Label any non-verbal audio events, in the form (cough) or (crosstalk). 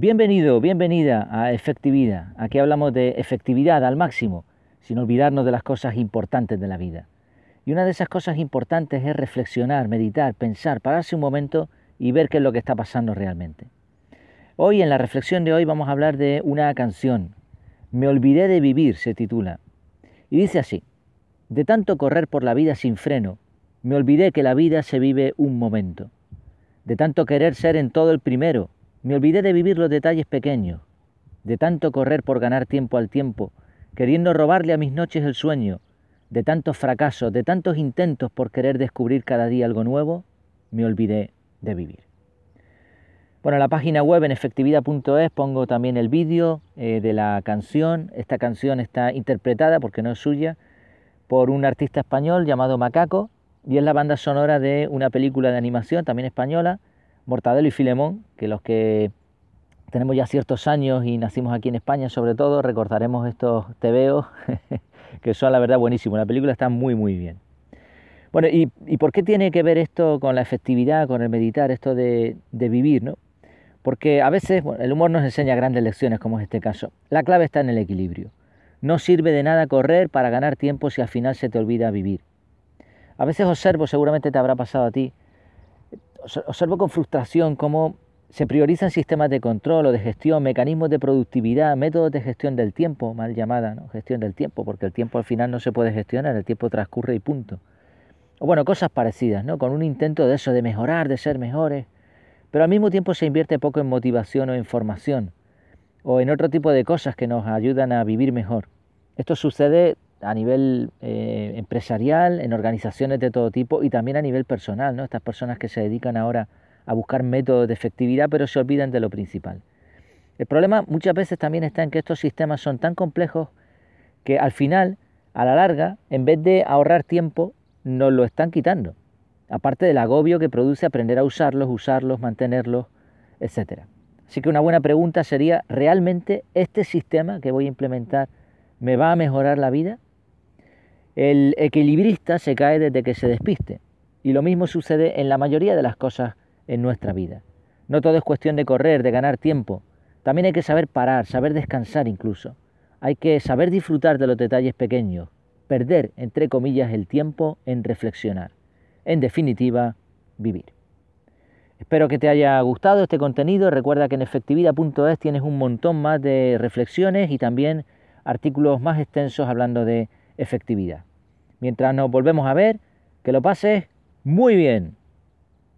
Bienvenido, bienvenida a Efectividad. Aquí hablamos de efectividad al máximo, sin olvidarnos de las cosas importantes de la vida. Y una de esas cosas importantes es reflexionar, meditar, pensar, pararse un momento y ver qué es lo que está pasando realmente. Hoy, en la reflexión de hoy, vamos a hablar de una canción. Me olvidé de vivir, se titula. Y dice así, de tanto correr por la vida sin freno, me olvidé que la vida se vive un momento. De tanto querer ser en todo el primero, me olvidé de vivir los detalles pequeños, de tanto correr por ganar tiempo al tiempo, queriendo robarle a mis noches el sueño, de tantos fracasos, de tantos intentos por querer descubrir cada día algo nuevo, me olvidé de vivir. Bueno, en la página web en efectividad.es pongo también el vídeo eh, de la canción. Esta canción está interpretada, porque no es suya, por un artista español llamado Macaco y es la banda sonora de una película de animación también española Mortadelo y Filemón, que los que tenemos ya ciertos años y nacimos aquí en España sobre todo, recordaremos estos tebeos (laughs) que son la verdad buenísimos. La película está muy muy bien. Bueno, ¿y, por qué tiene que ver esto con la efectividad, con el meditar, esto de, vivir? ¿no? Porque a veces el humor nos enseña grandes lecciones, como es este caso. La clave está en el equilibrio. No sirve de nada correr para ganar tiempo si al final se te olvida vivir. A veces observo, seguramente te habrá pasado a ti, observo con frustración cómo se priorizan sistemas de control o de gestión, mecanismos de productividad, métodos de gestión del tiempo, mal llamada, ¿no? gestión del tiempo, porque el tiempo al final no se puede gestionar, el tiempo transcurre y punto. O bueno, cosas parecidas, ¿no? Con un intento de eso, de mejorar, de ser mejores, pero al mismo tiempo se invierte poco en motivación o en formación, o en otro tipo de cosas que nos ayudan a vivir mejor. Esto sucede a nivel eh, empresarial, en organizaciones de todo tipo y también a nivel personal, ¿no? Estas personas que se dedican ahora a buscar métodos de efectividad pero se olvidan de lo principal. El problema muchas veces también está en que estos sistemas son tan complejos que al final, a la larga, en vez de ahorrar tiempo, nos lo están quitando. Aparte del agobio que produce aprender a usarlos, usarlos, mantenerlos, etc. Así que una buena pregunta sería, ¿realmente este sistema que voy a implementar me va a mejorar la vida? El equilibrista se cae desde que se despiste. Y lo mismo sucede en la mayoría de las cosas en nuestra vida. No todo es cuestión de correr, de ganar tiempo. También hay que saber parar, saber descansar incluso. Hay que saber disfrutar de los detalles pequeños, perder, entre comillas, el tiempo en reflexionar. En definitiva, vivir. Espero que te haya gustado este contenido. Recuerda que en efectividad.es tienes un montón más de reflexiones y también artículos más extensos hablando de efectividad. Mientras nos volvemos a ver, que lo pases muy bien.